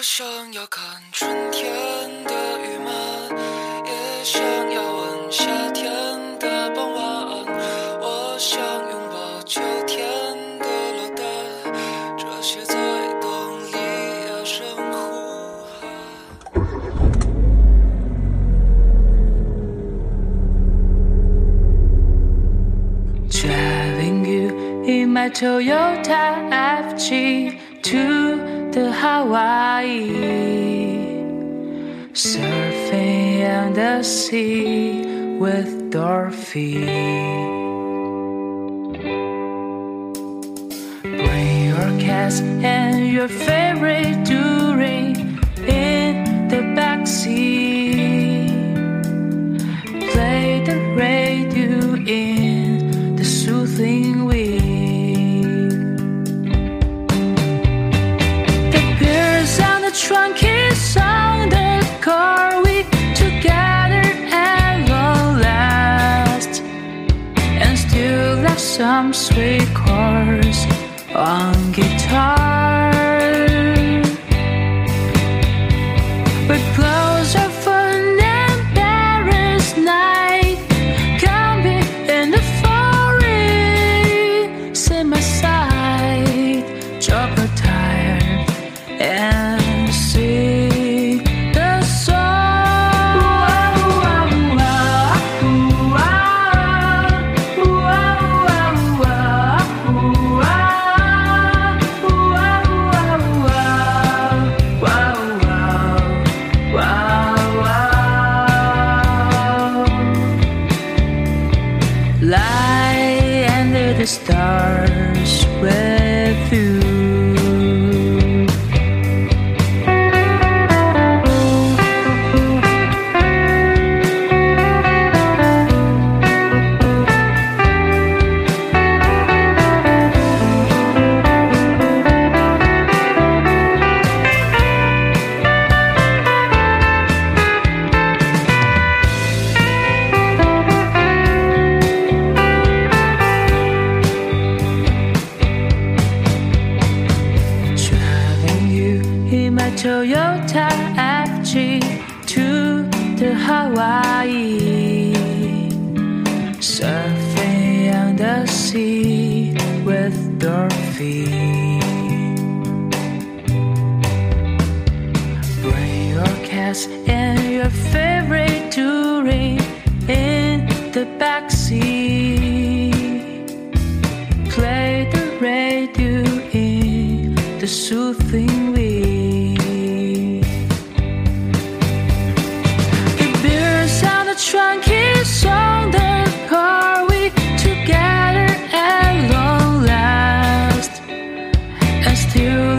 我想要看春天的雨漫，也想要闻夏天的傍晚。我想拥抱秋天的落单，这些在冬里也声呼喊。Driving you in my Toyota F G two。Hawaii, surfing on the sea with Dorothy. Bring your cats and your face.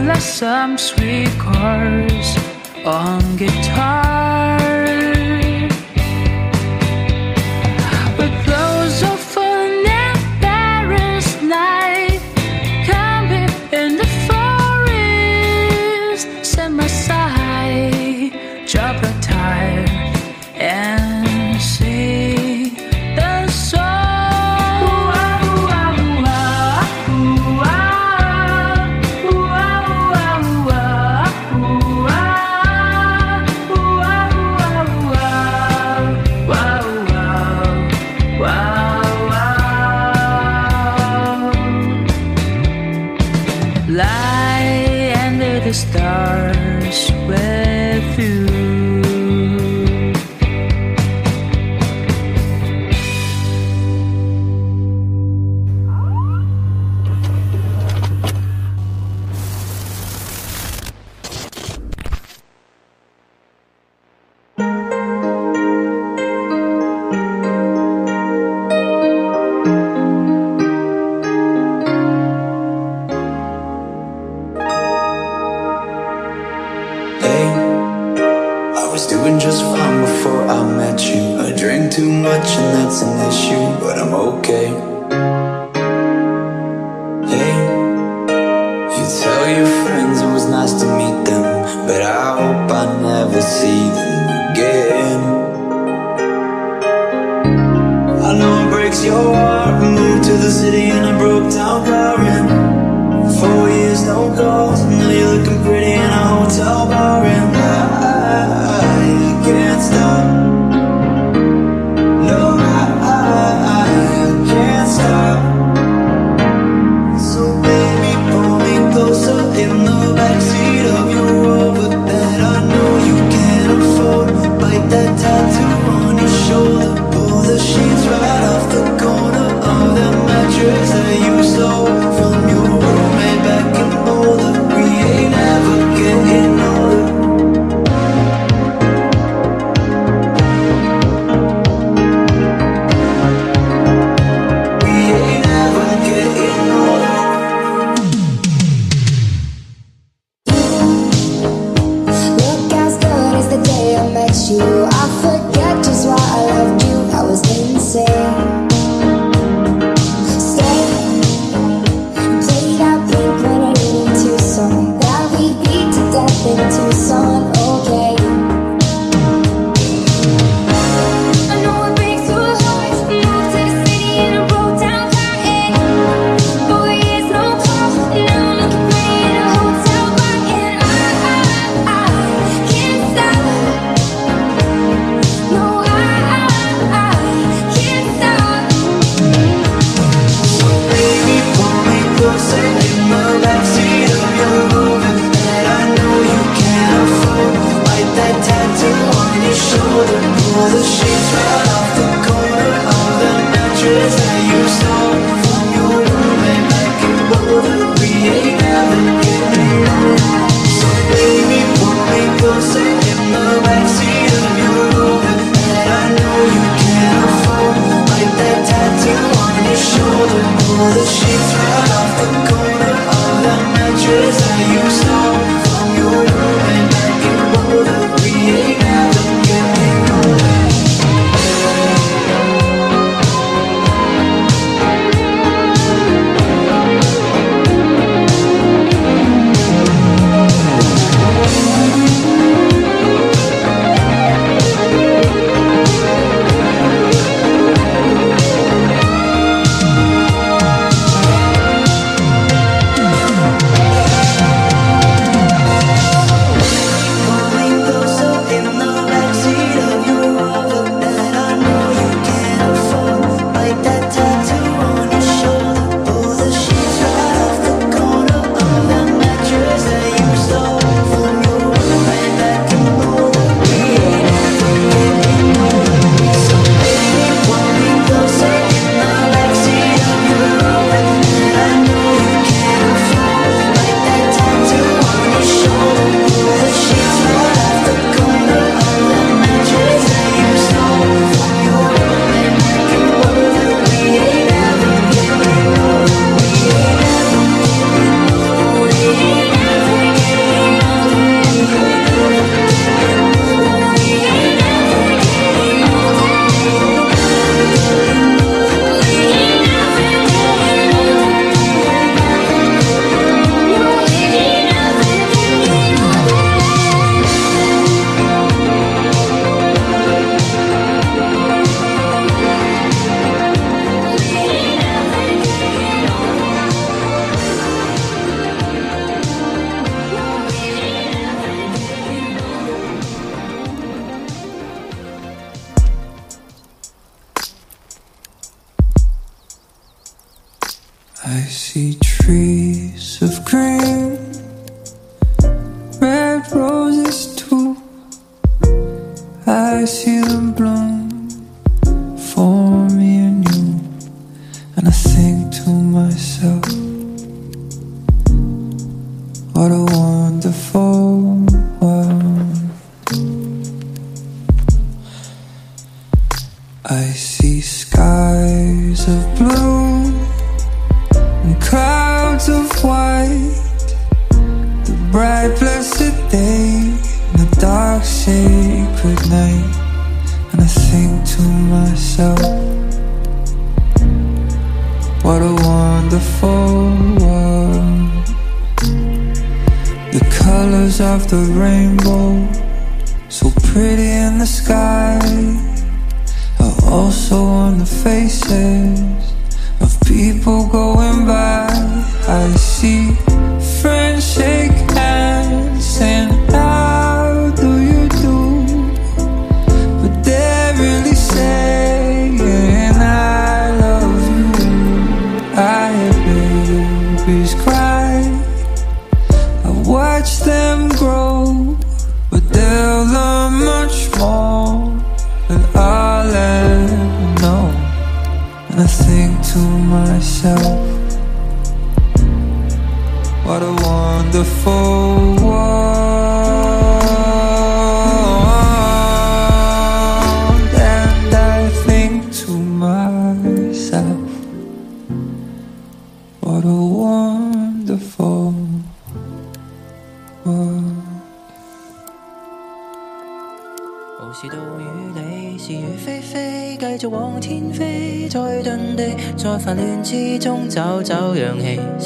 less some sweet chords on guitar.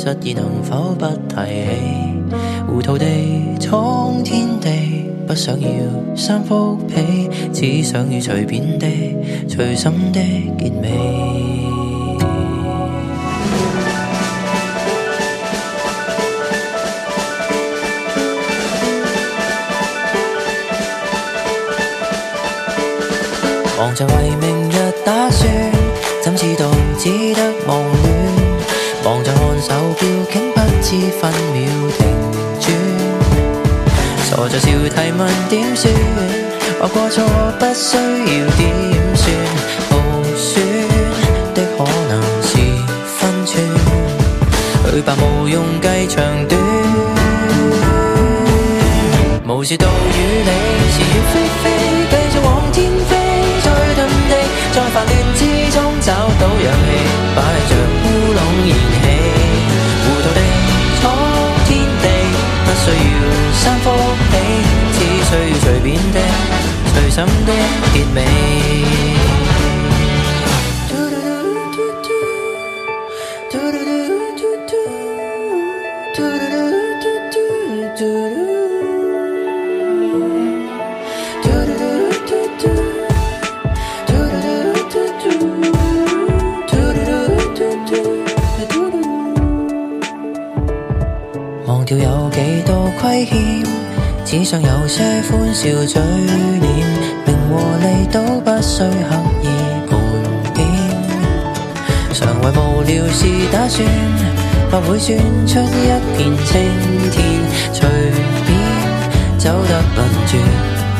失意能否不提起？糊涂地，苍天地，不想要三幅被，只想与随便的、随心的结尾。提问点算，我过错不需要点算，无损的可能是分寸。去吧，无用计长短。无视道与你是与非非，继续往天飞，再遁地，在繁乱之中找到氧气，摆着乌龙燃起，糊涂地闯天地，不需要山峰。需要随便的、随心的结尾。世上有些欢笑嘴脸，名和利都不需刻意盘点。常为无聊事打算，不会算出一片青天。随便走得笨拙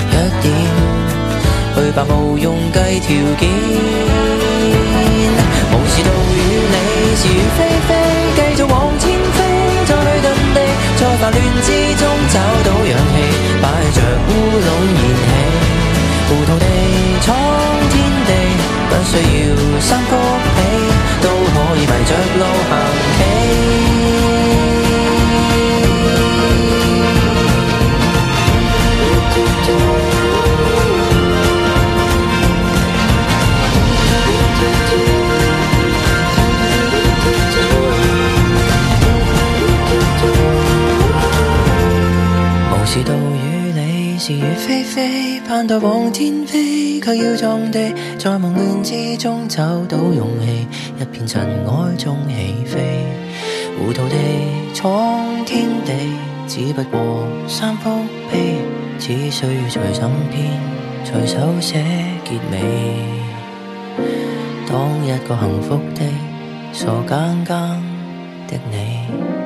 一点，去吧，无用计条件。无事到与你是与非非，继续往天再在遁地，在烦乱之中找到氧气。乌龙燃起，糊涂地闯天地，不需要三脚起，都可以迷着路行起。飞，盼待往天飞，却要撞地。在忙乱之中找到勇气，一片尘埃中起飞。糊涂地闯天地，只不过三伏悲。只需随心编，随手写结尾。当一个幸福的傻更更的你。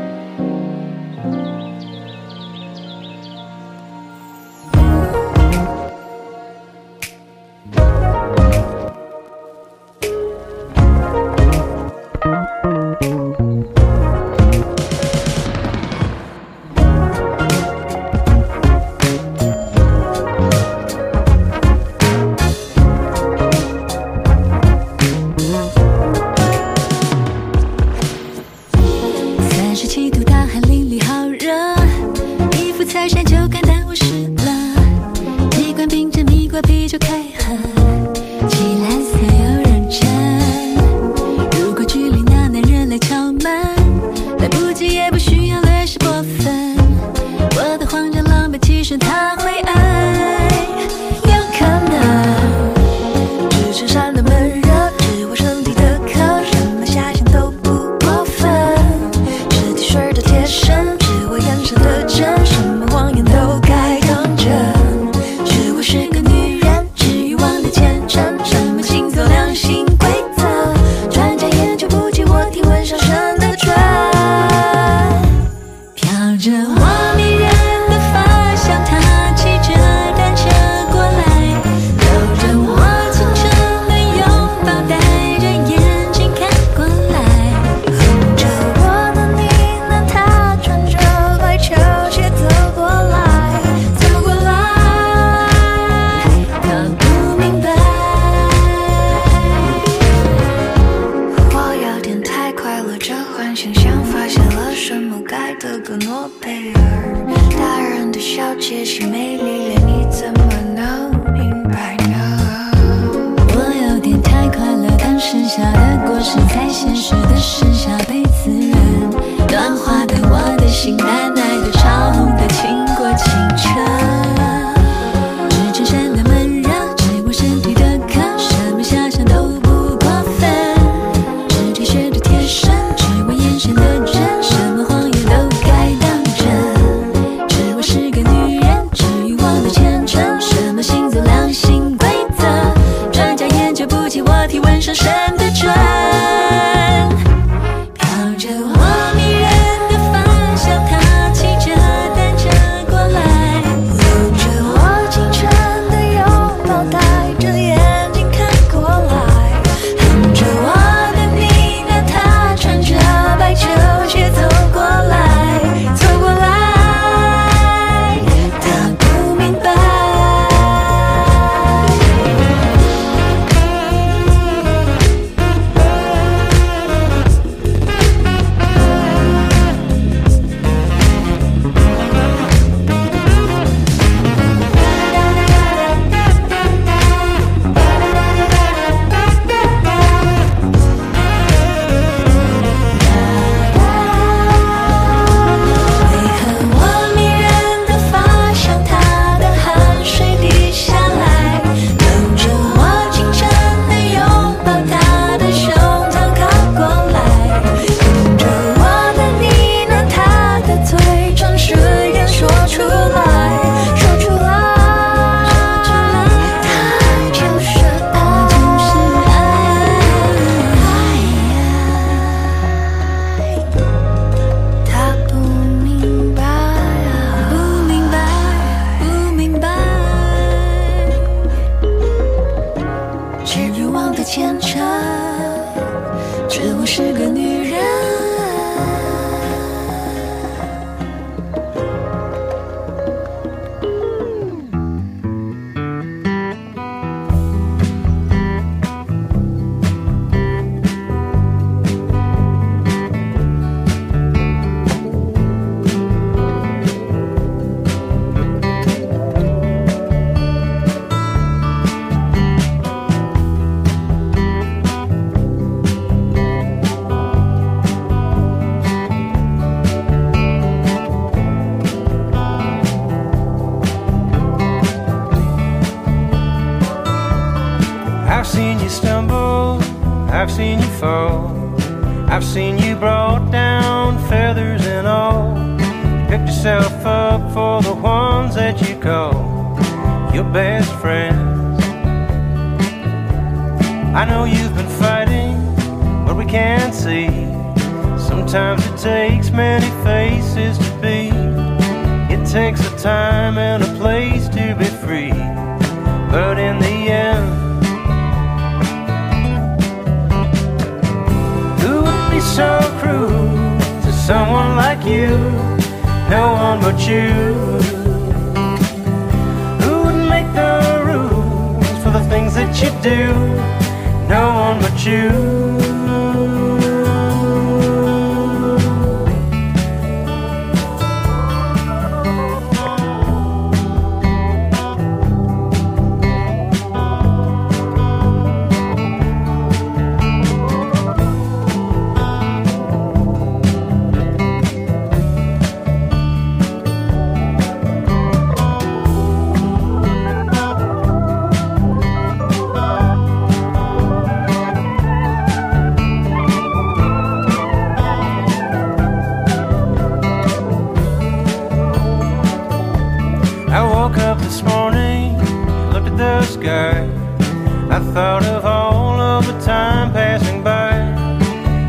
I thought of all of the time passing by.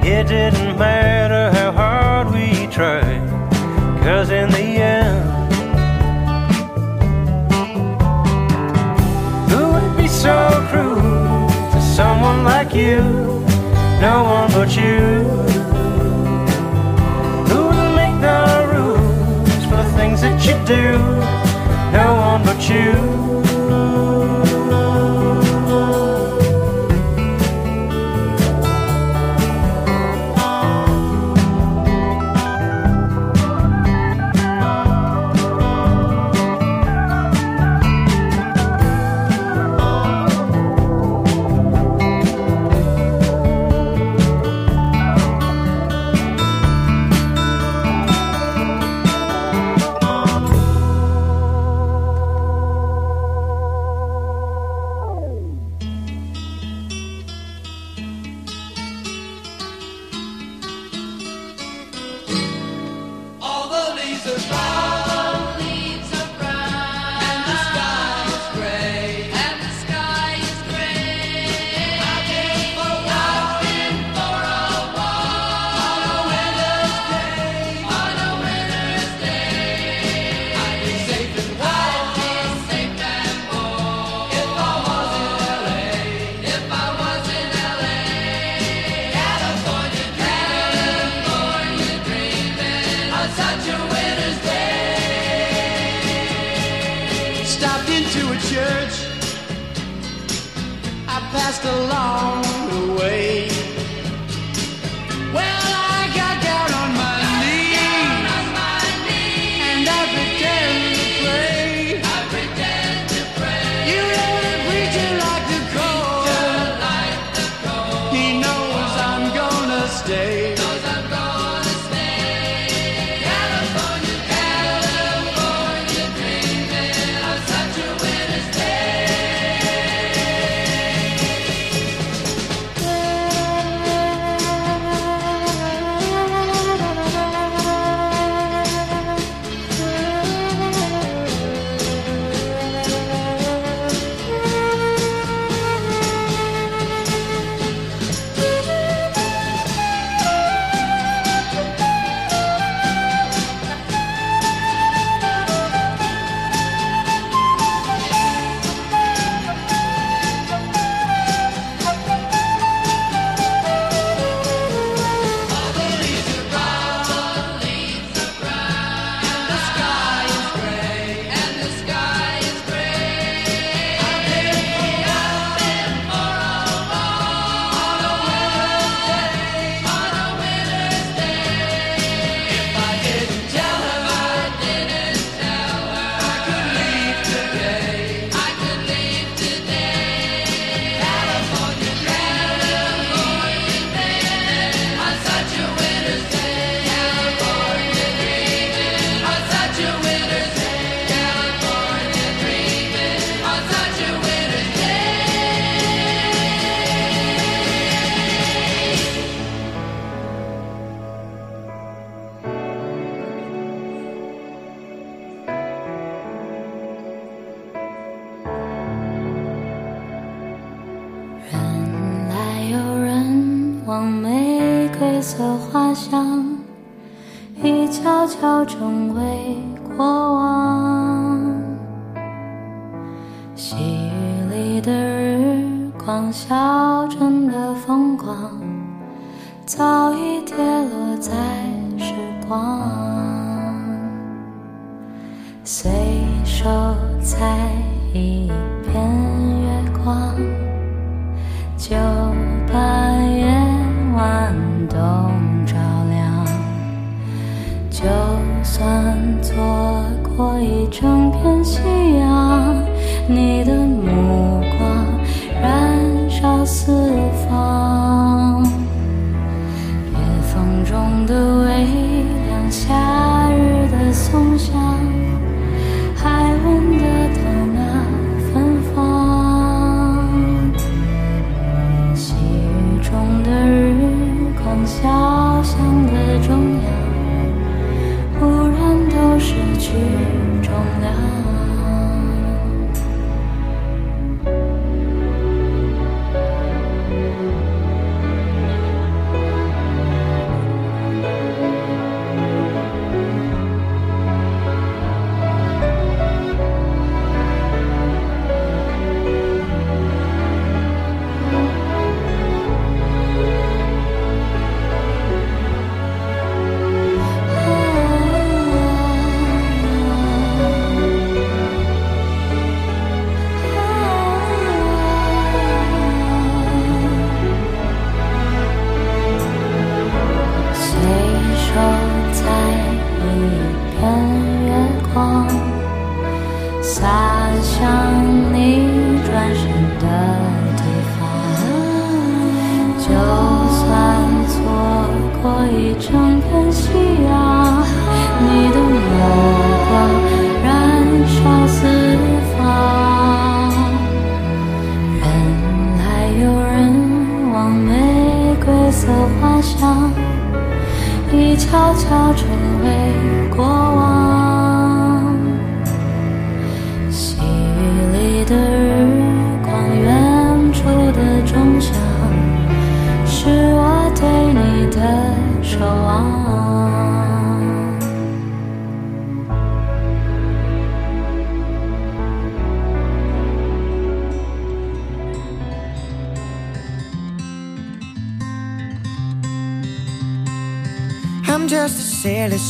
It didn't matter how hard we tried, cause in the end, who would be so cruel to someone like you? No one but you. Who would make the rules for the things that you do? No one but you.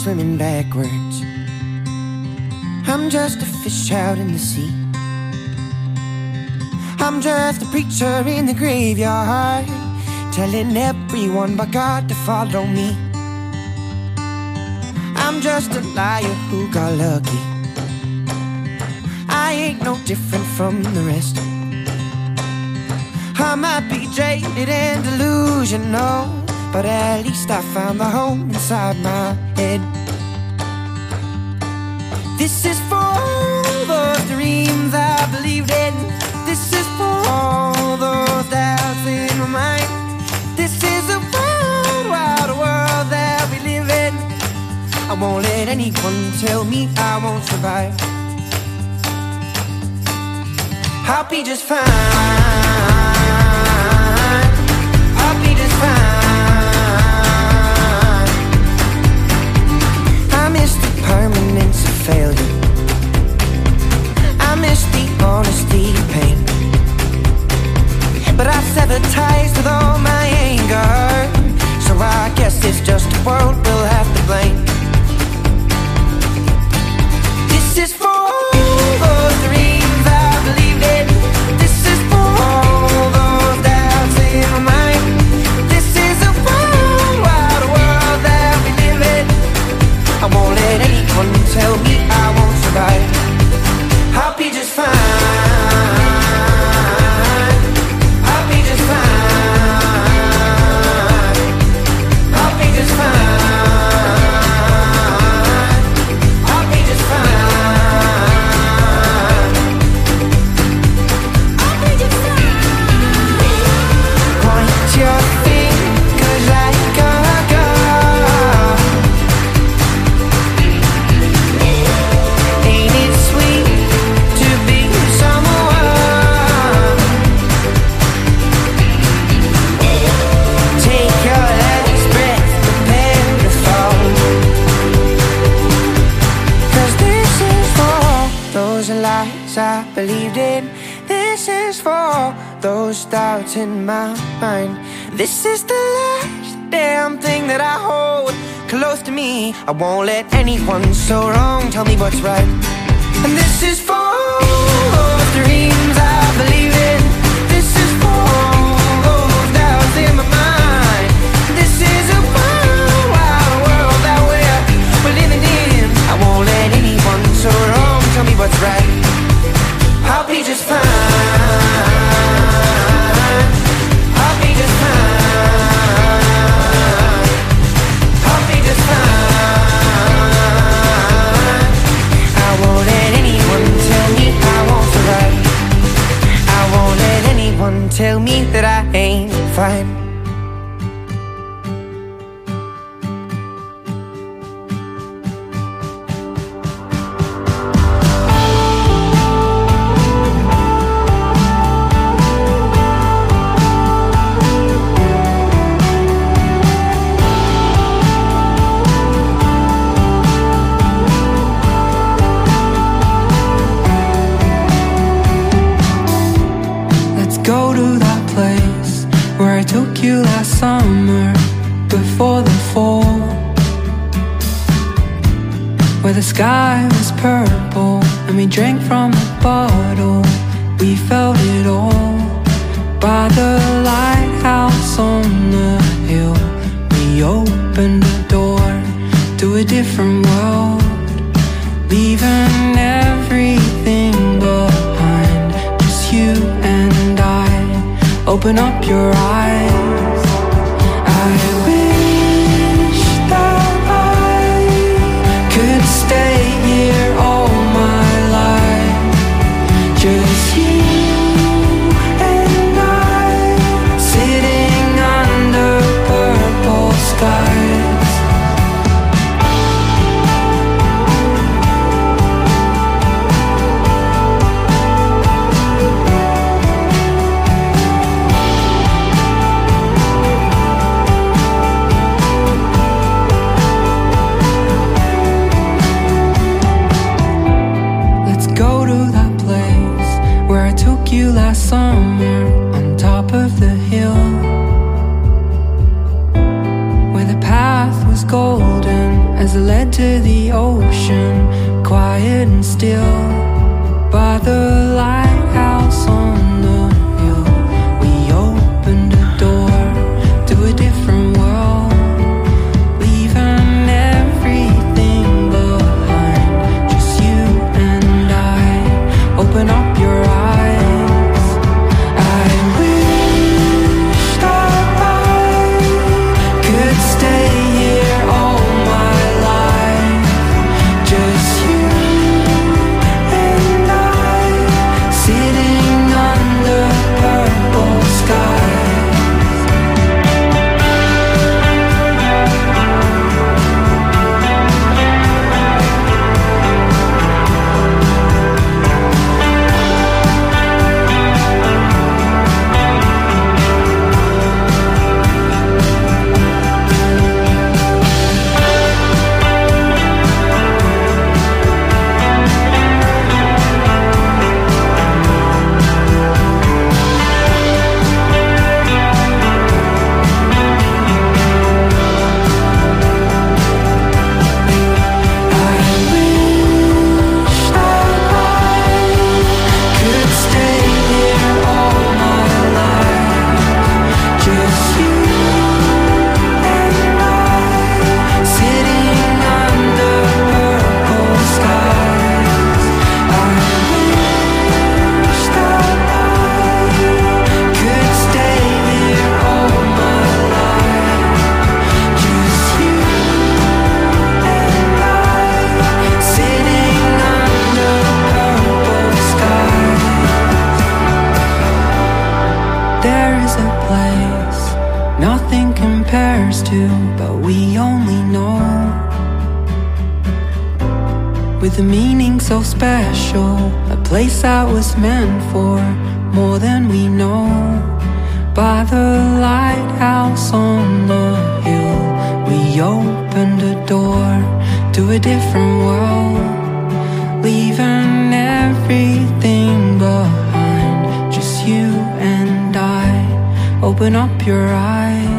swimming backwards. I'm just a fish out in the sea. I'm just a preacher in the graveyard, telling everyone but God to follow me. I'm just a liar who got lucky. I ain't no different from the rest. I might be jaded and delusional, but at least I found the home inside my head. This is for all those dreams I believed in. This is for all those doubts in my mind. This is a wild, wild world that we live in. I won't let anyone tell me I won't survive. I'll be just fine. failure. I miss the honesty pain. But I severed ties with all my anger. So I guess it's just the world we'll have to blame. This is for in my mind. This is the last damn thing that I hold close to me. I won't let anyone so wrong tell me what's right. And this is for all the dreams I believe in. This is for all those doubts in my mind. This is a wild, wild world that we're, we're living in. I won't let anyone so wrong tell me what's right. I'll be just fine. tell me that I ain't fine sky was purple and we drank from do, but we only know with a meaning so special, a place that was meant for more than we know. By the lighthouse on the hill, we opened a door to a different world, leaving everything behind. Just you and I. Open up your eyes.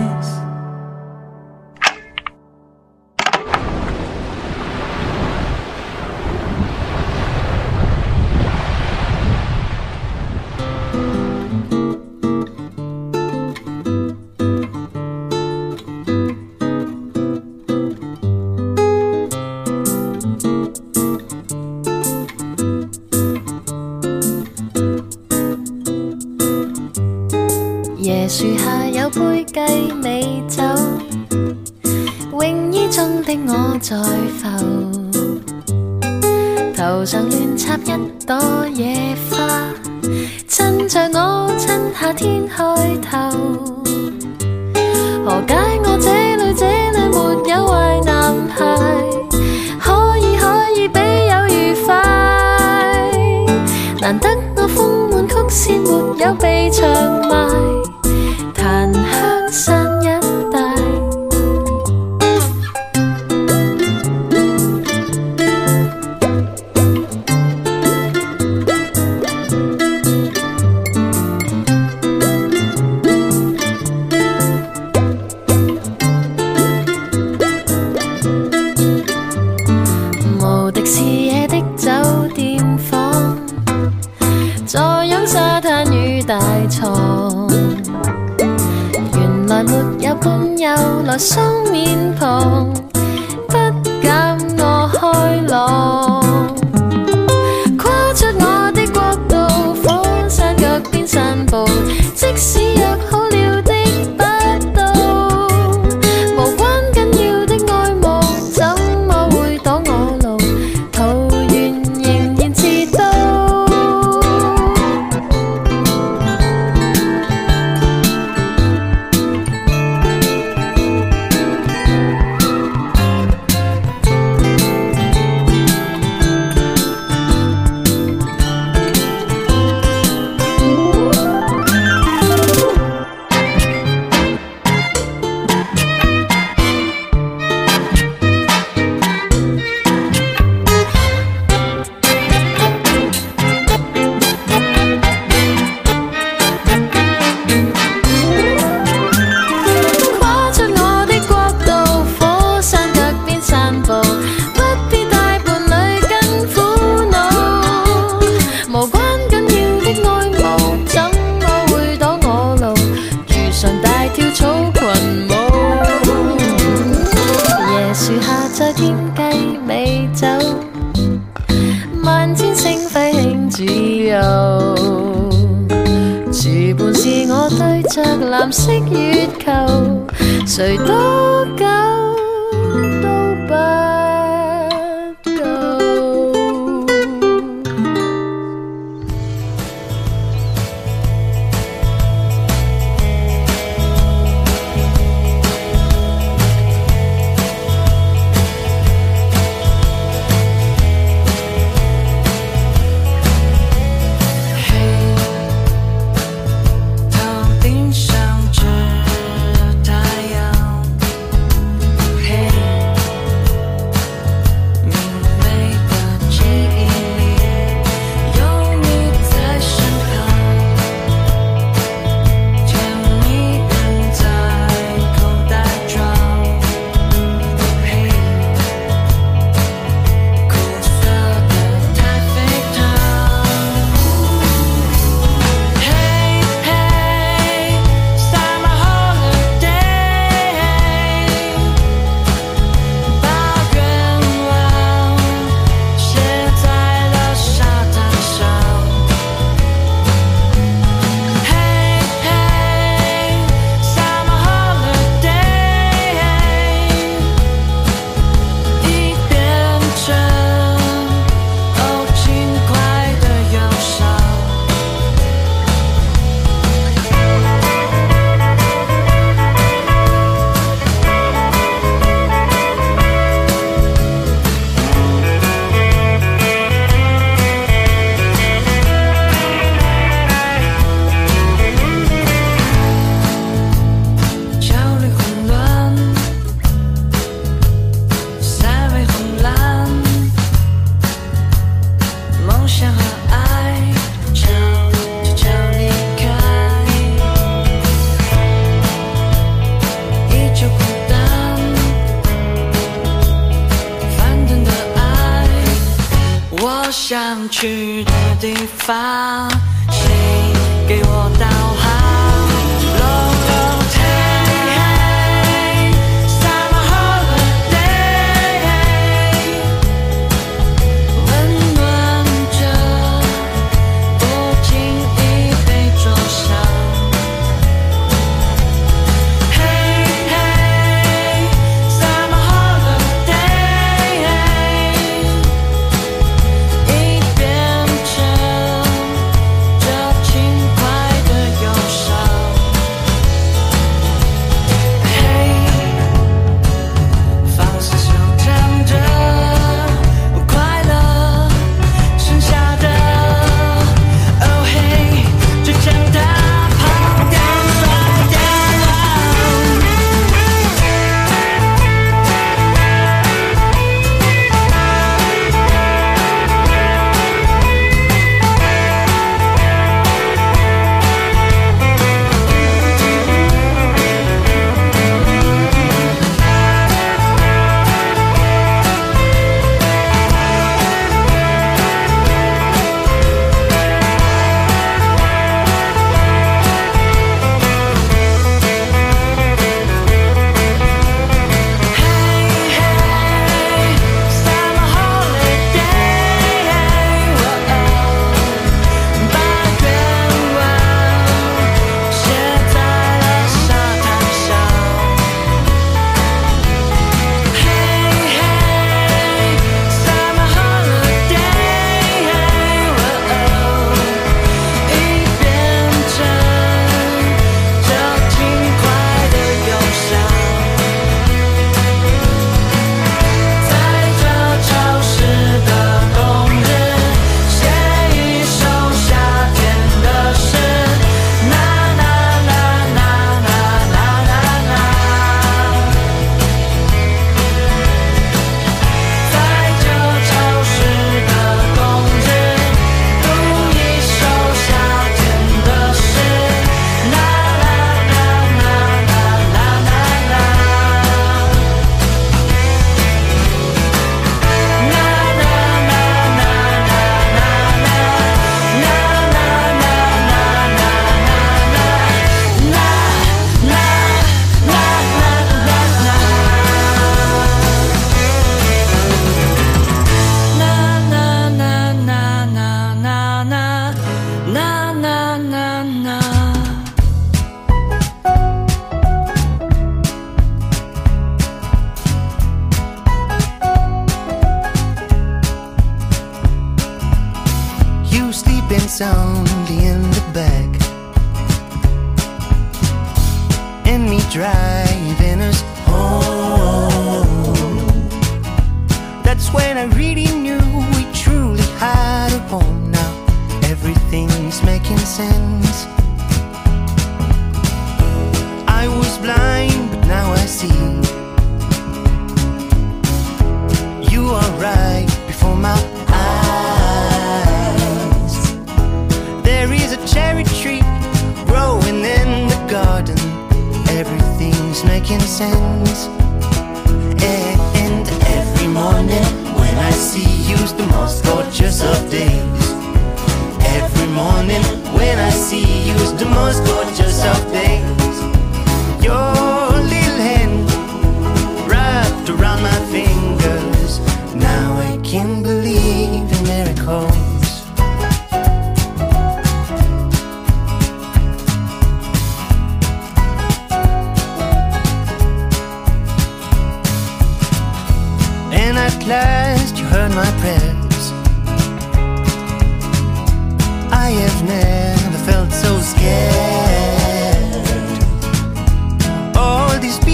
天鸡美酒，万千星辉庆自由。陪伴是我对着蓝色月球，谁都。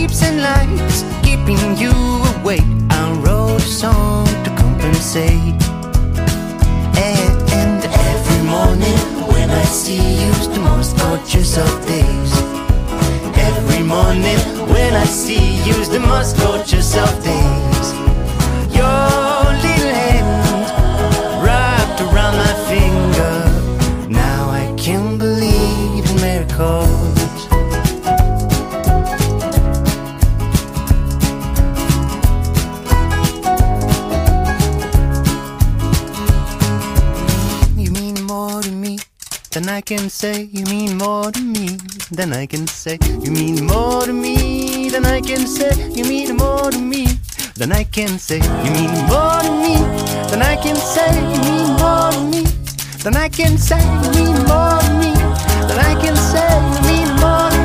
shapes and lights keeping you awake. I wrote a song to compensate. And, every morning when I see you, the most gorgeous of days. Every morning when I see you, the most gorgeous of days. I can say you mean more to me than I can say you mean more to me than I can say you mean more to me than I can say you mean more to me than I can say you mean more to me than I can say you mean more to me than I can say you mean more to me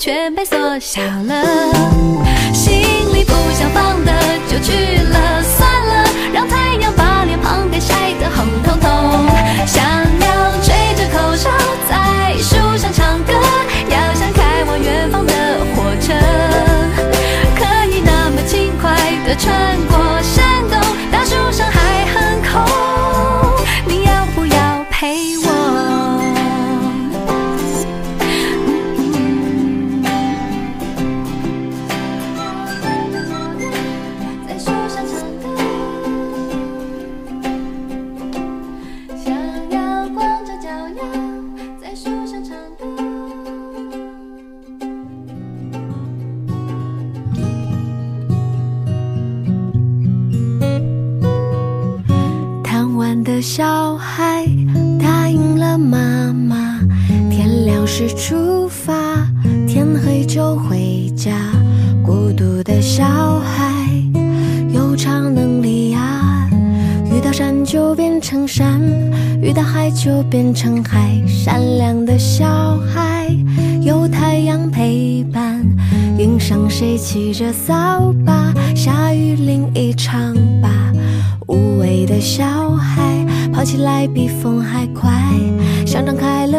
全被缩小了，心里不想放的，就去了。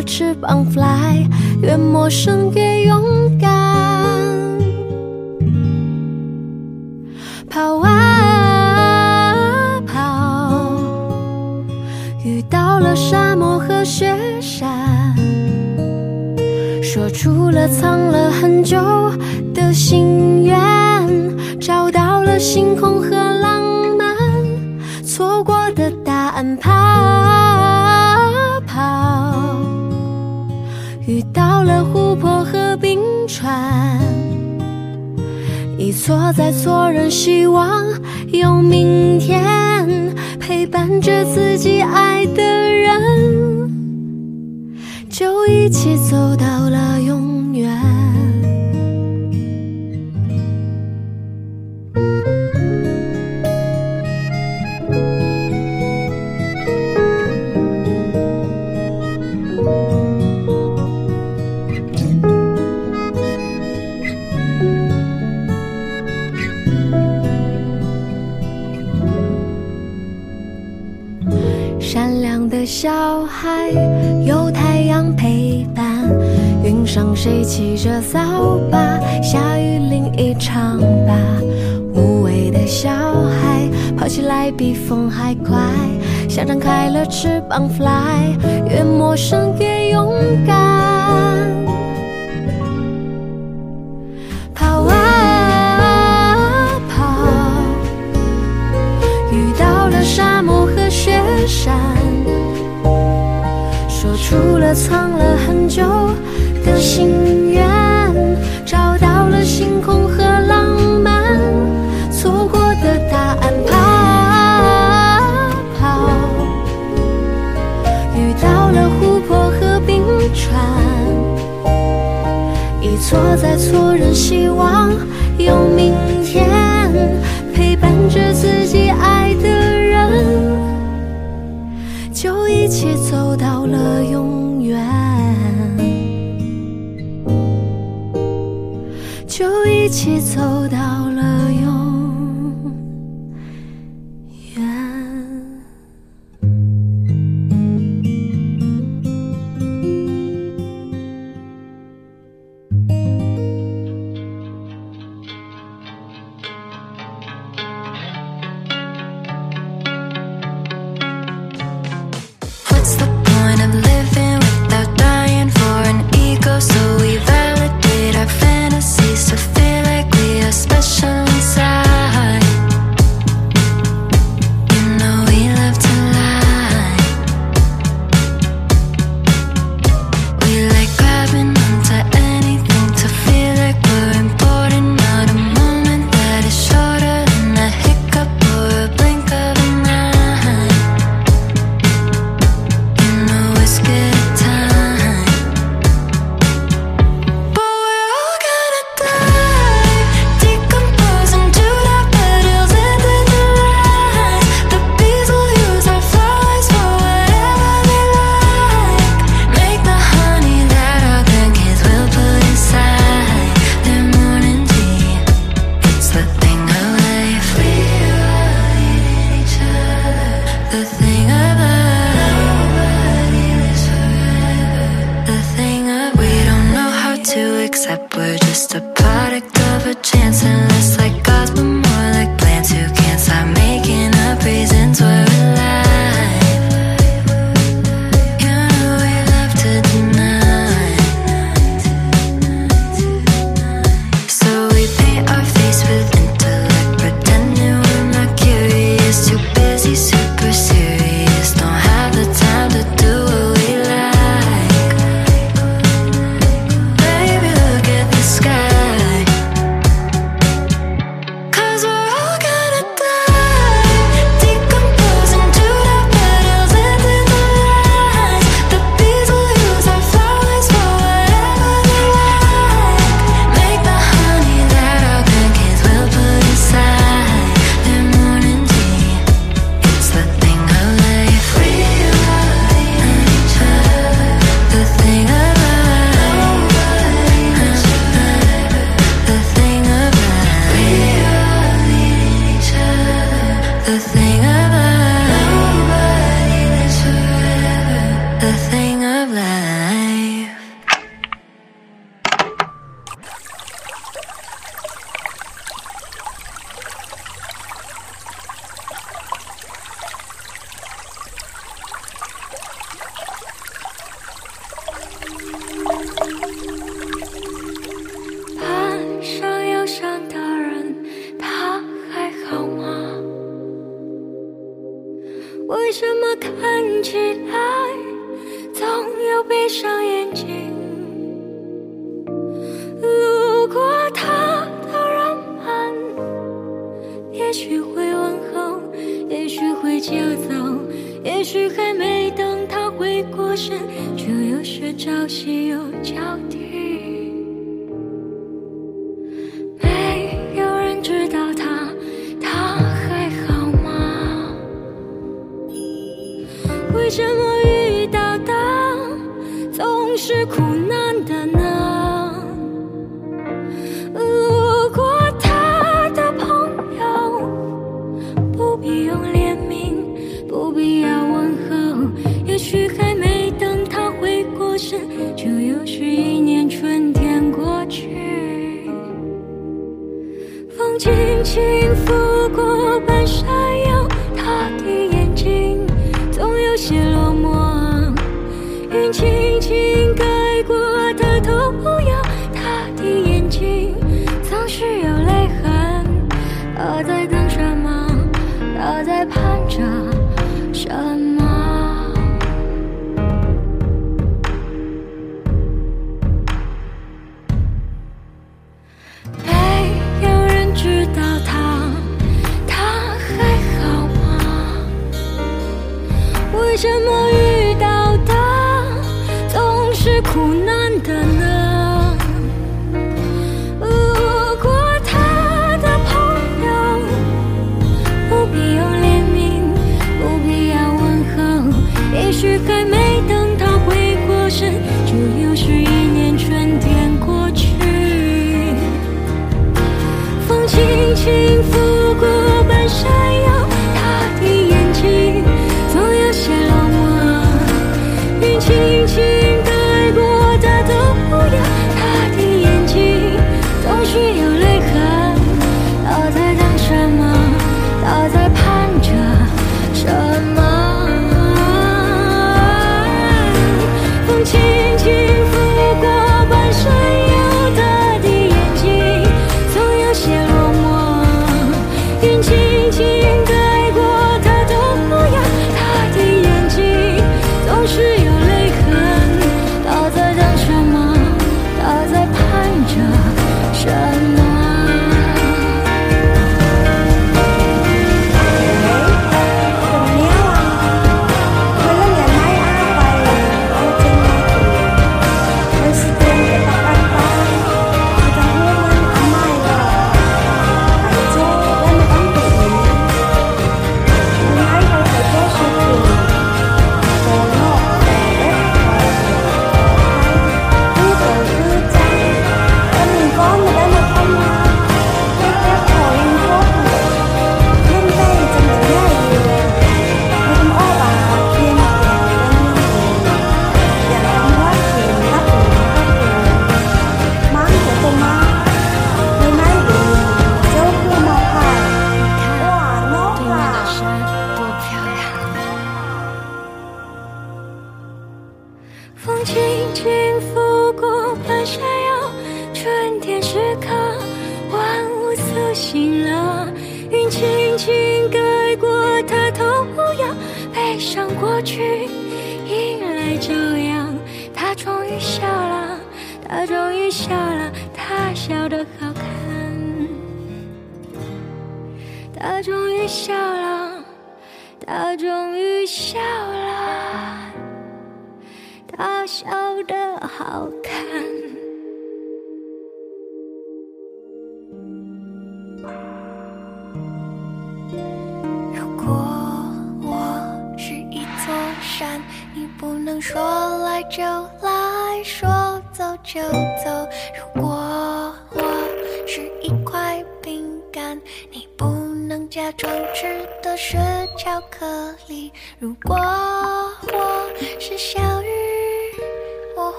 的翅膀 fly，越陌生越勇敢。跑啊跑，遇到了沙漠和雪山，说出了藏了很久。到了湖泊和冰川，一错再错仍希望有明天，陪伴着自己爱的人，就一起走到了永。小孩有太阳陪伴，云上谁骑着扫把？下雨淋一场吧。无畏的小孩，跑起来比风还快，像张开了翅膀 fly，越陌生越勇敢。了藏了很久的心愿，找到了星空和浪漫，错过的答案跑啊跑，遇到了湖泊和冰川，一错再错仍希望有明。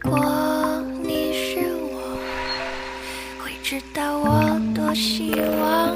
如果你是我，会知道我多希望。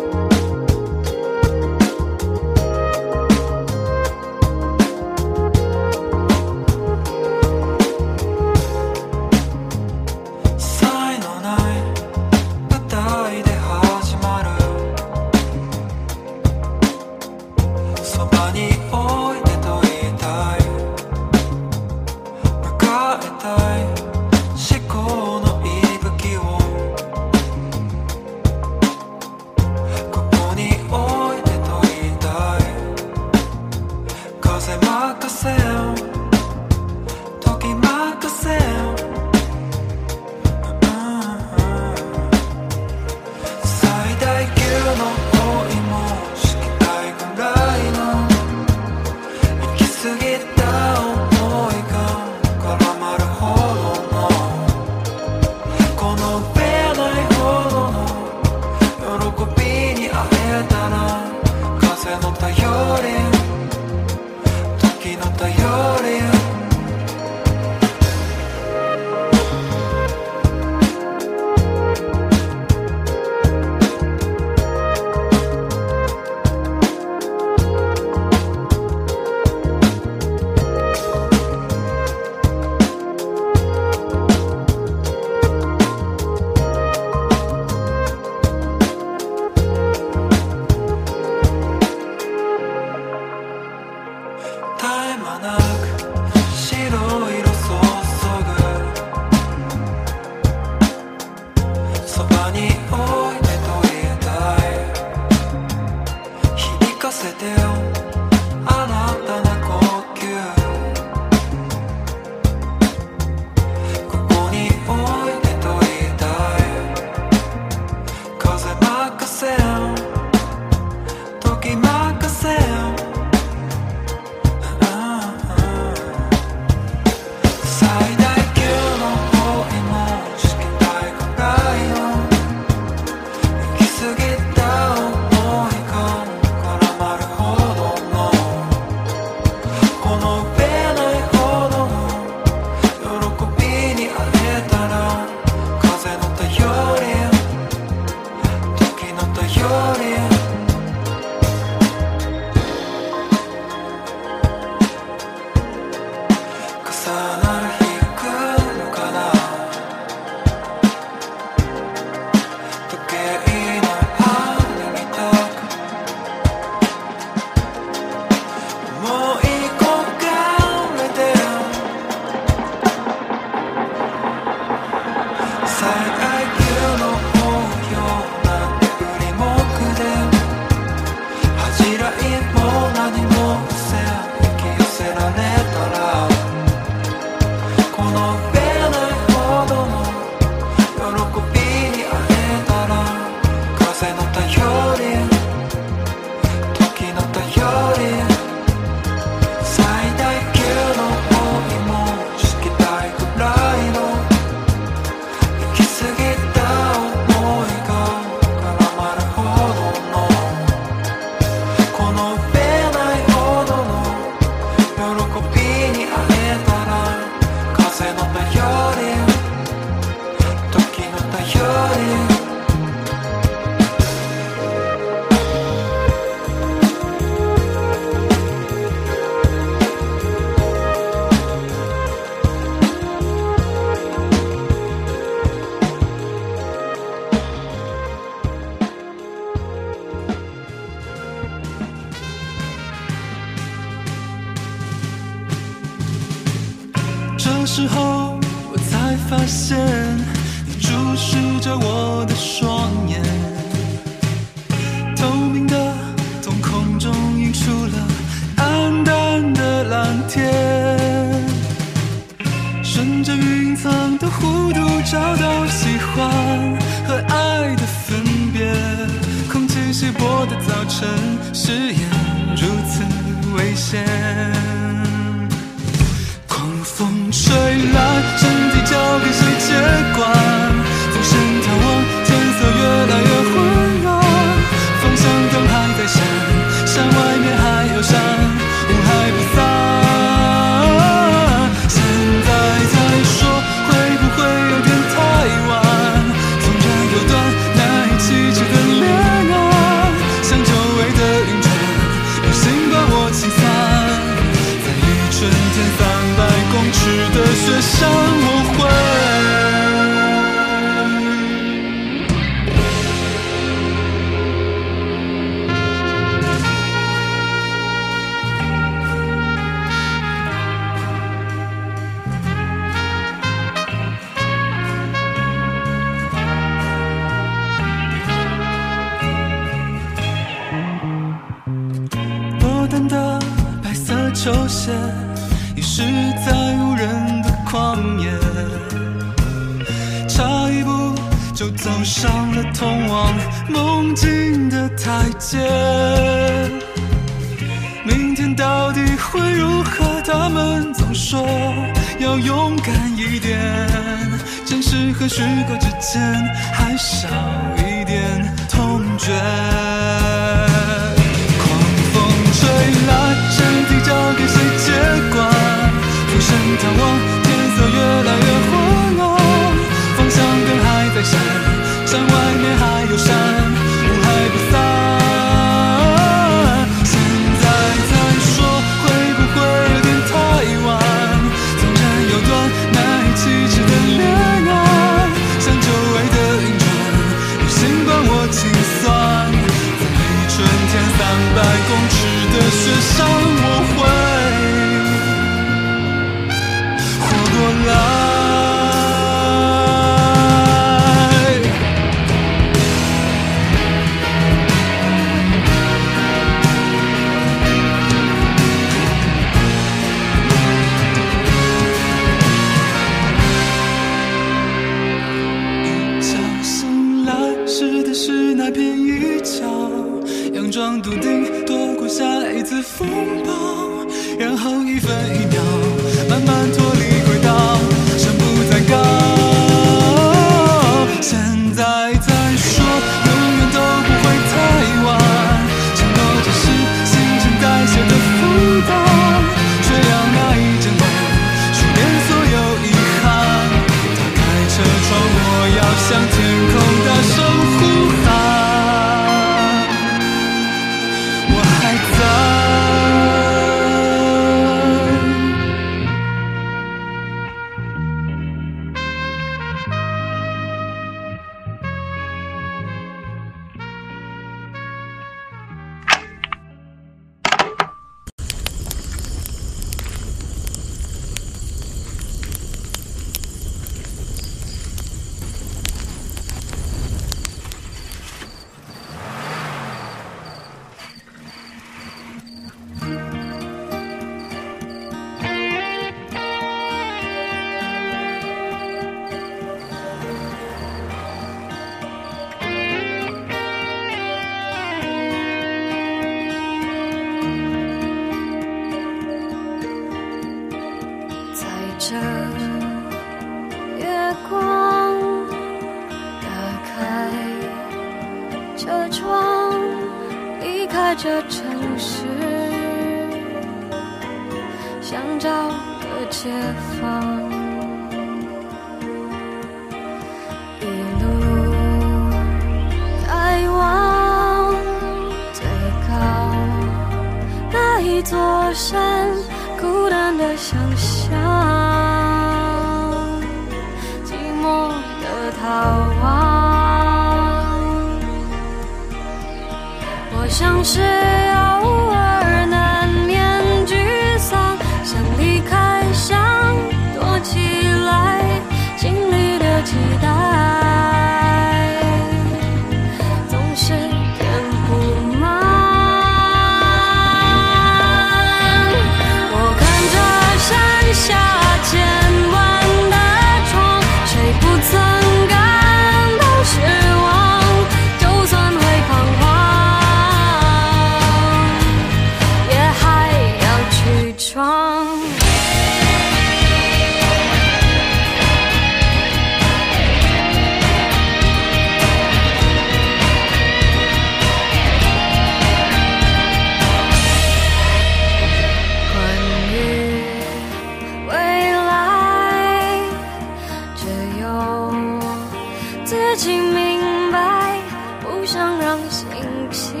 自己明白，不想让心情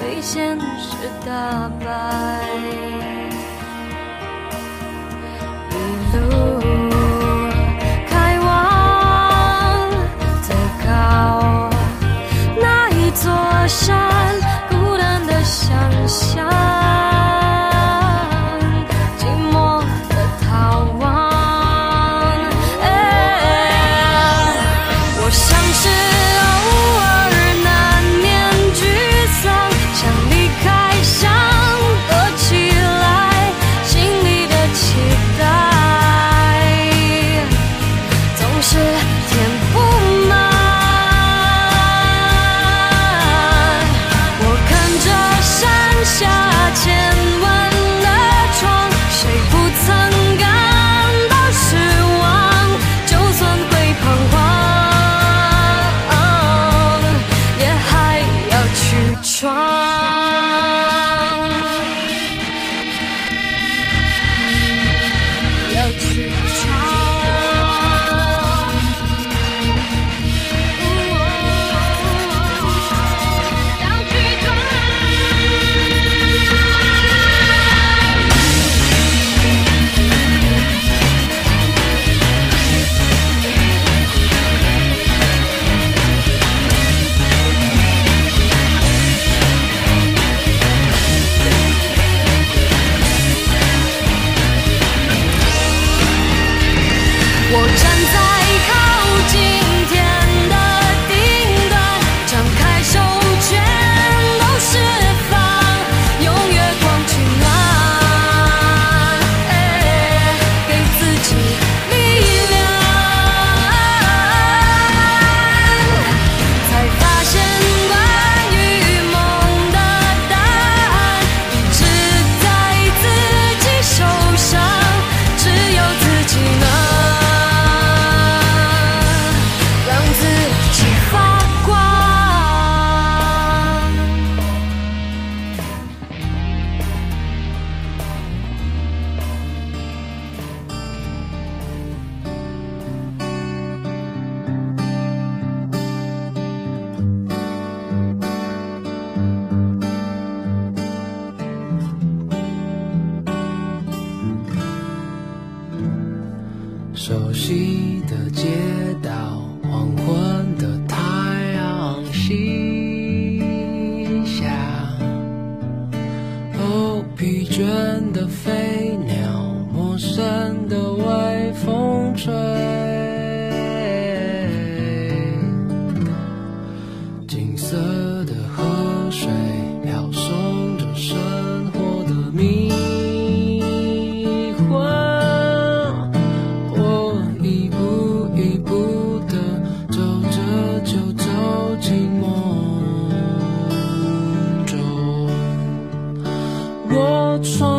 被现实打败。一路开往最高那一座山，孤单的想象。try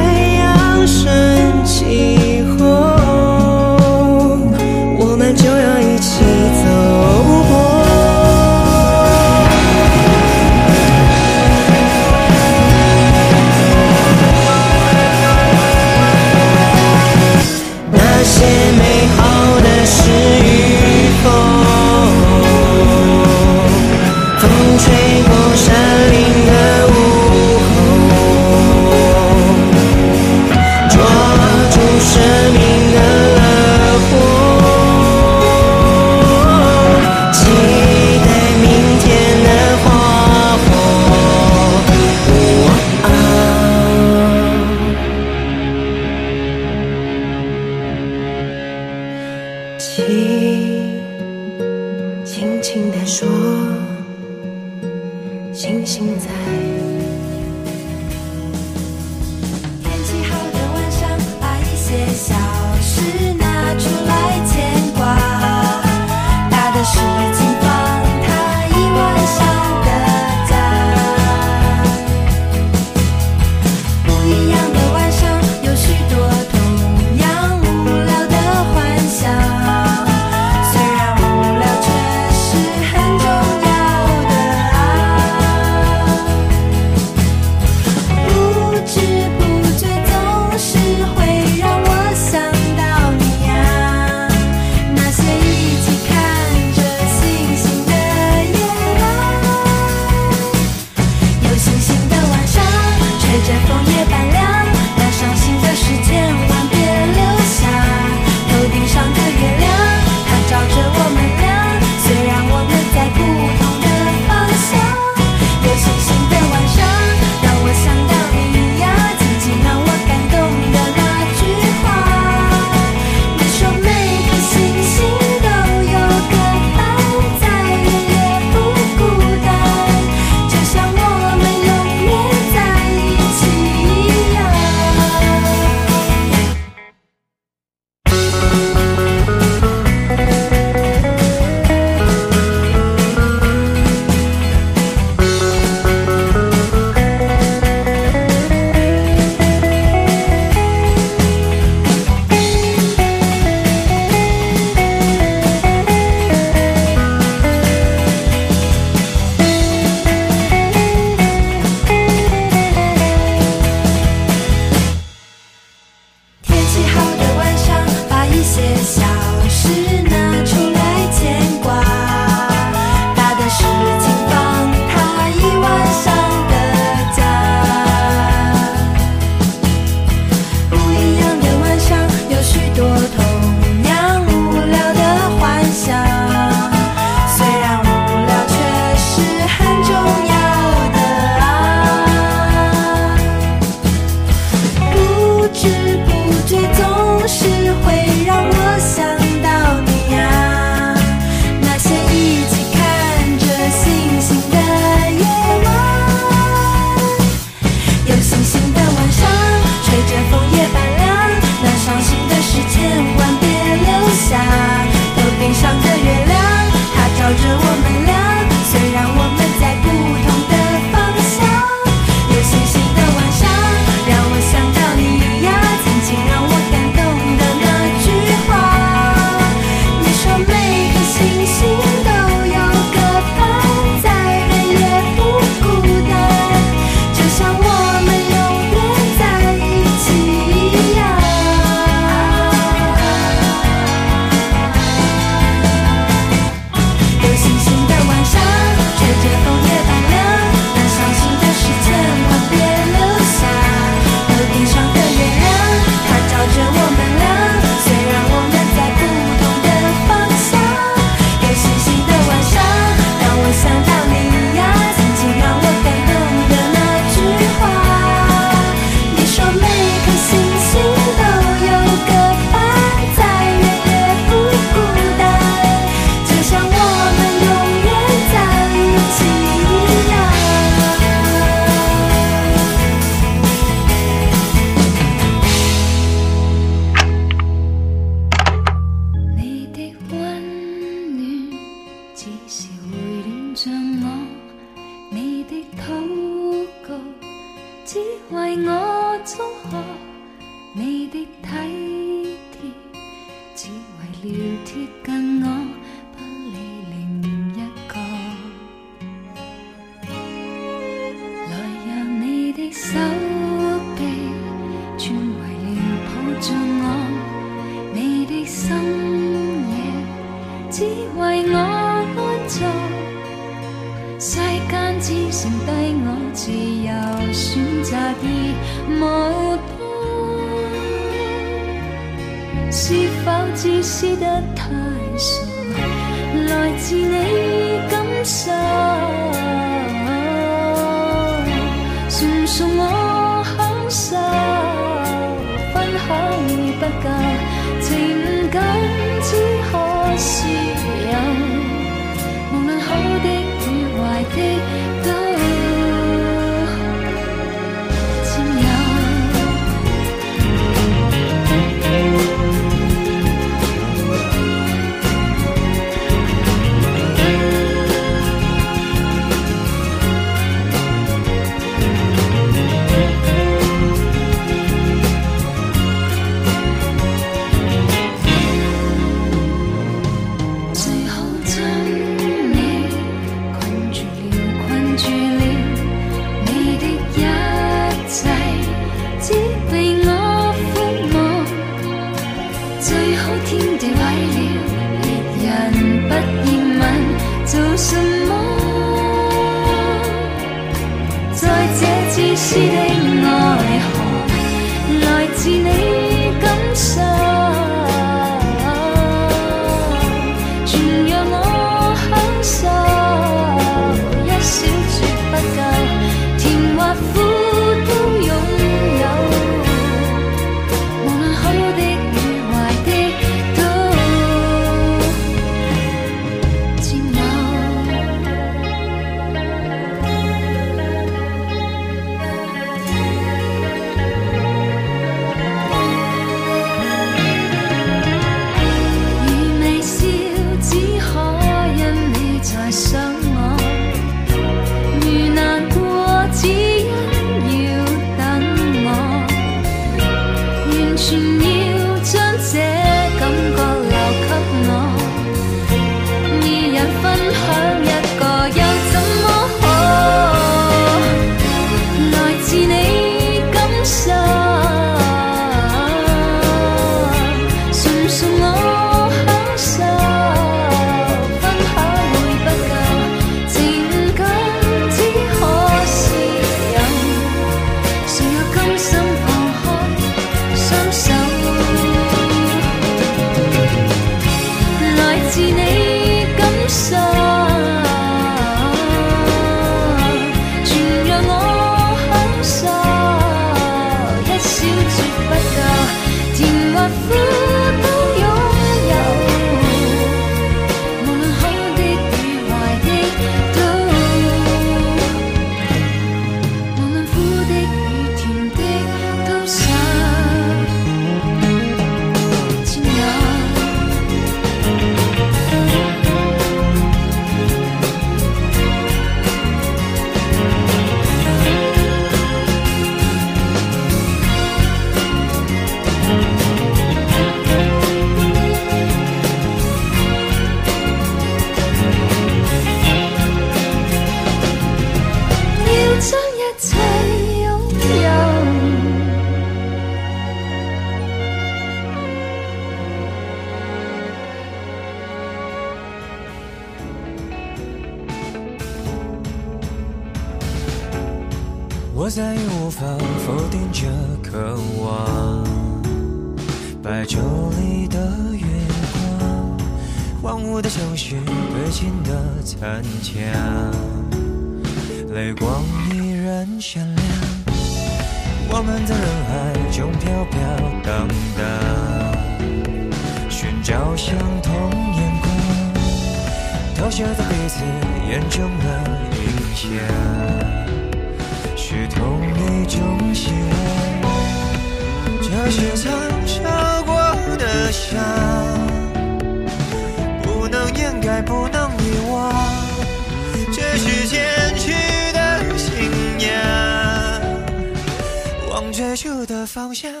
方向。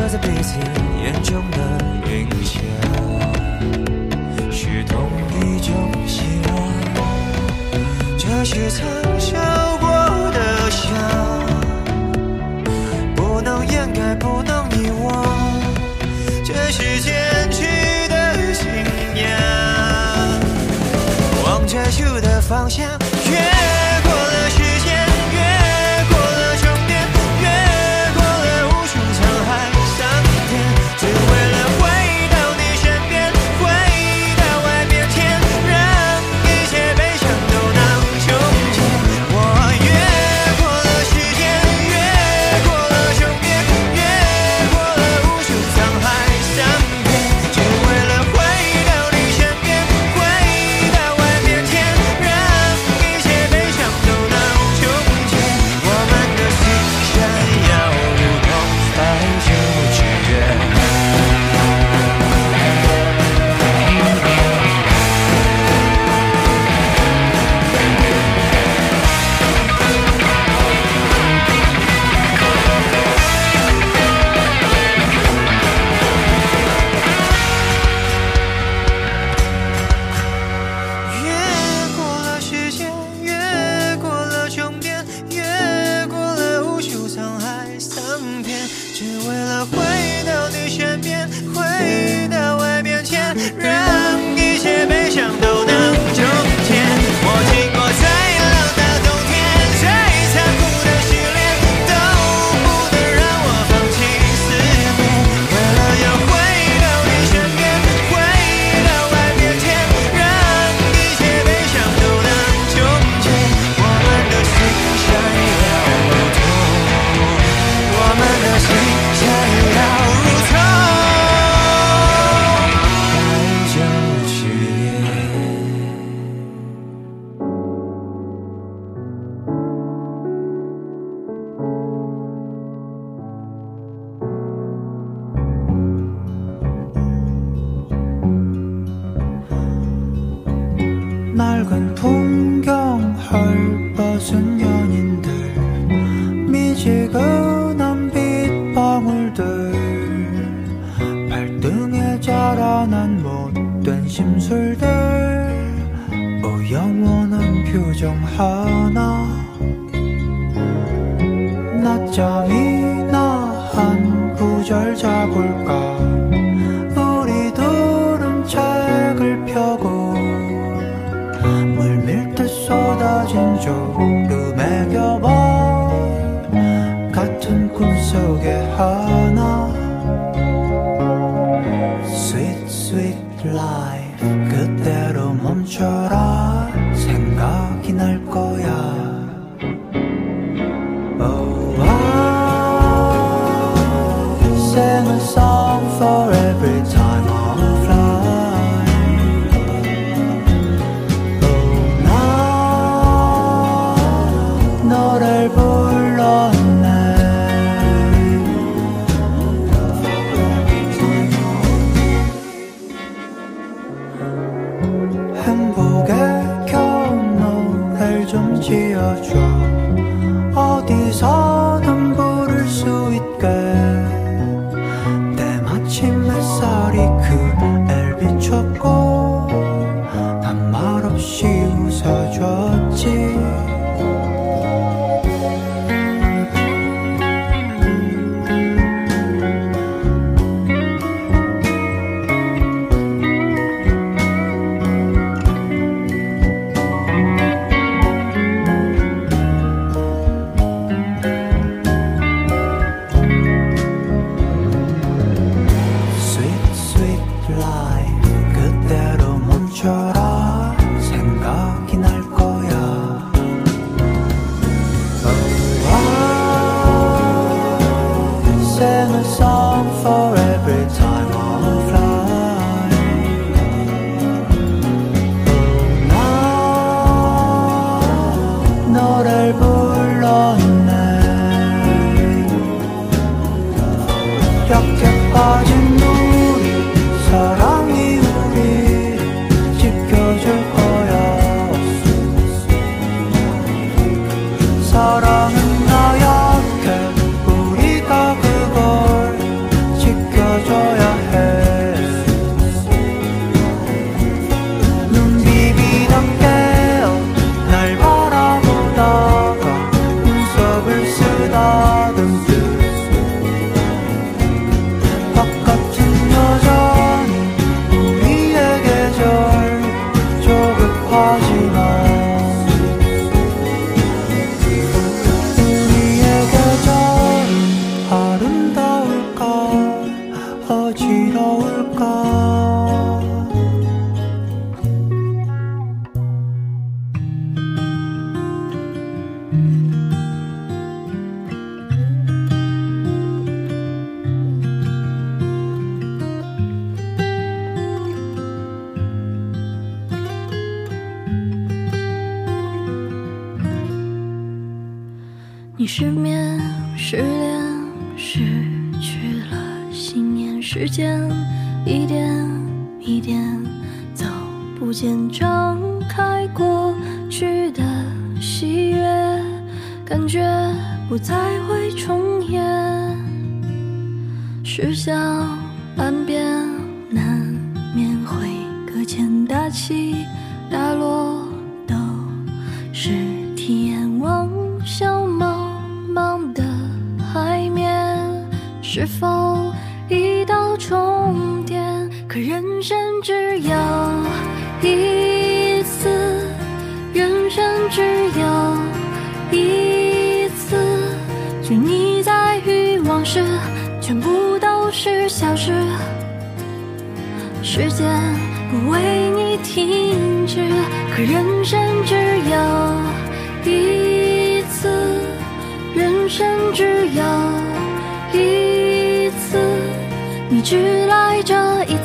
刻在彼此眼中的印象，是同一种希望。这是曾笑过的笑，不能掩盖，不能遗忘，这是坚持的信仰。望着树的方向。消失，时间不为你停止。可人生只有一次，人生只有一次，你只来这一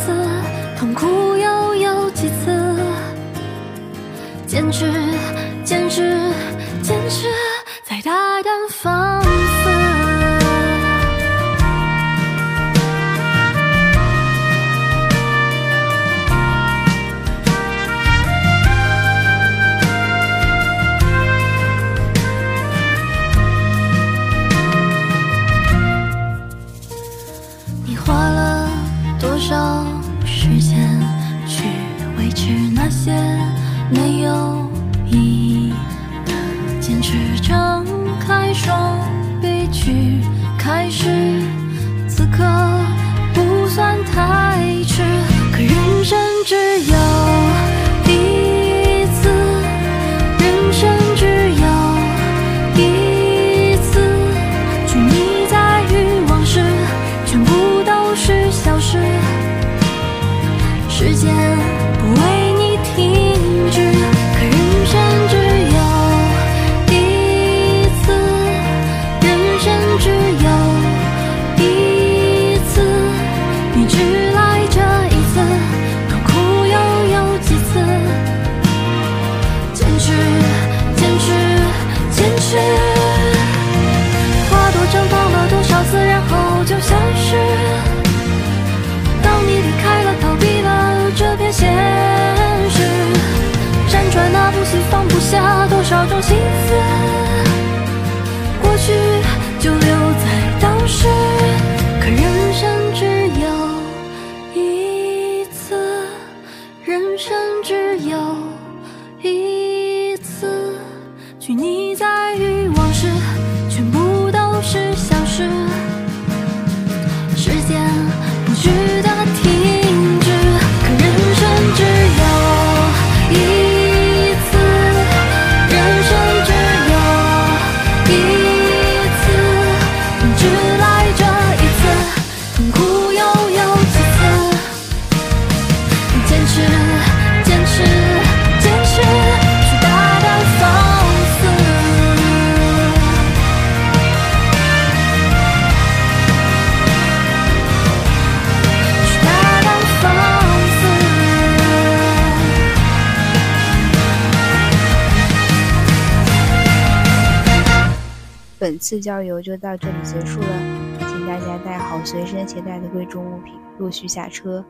次郊游就到这里结束了，请大家带好随身携带的贵重物品，陆续下车。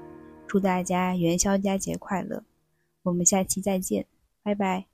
祝大家元宵佳节快乐！我们下期再见，拜拜。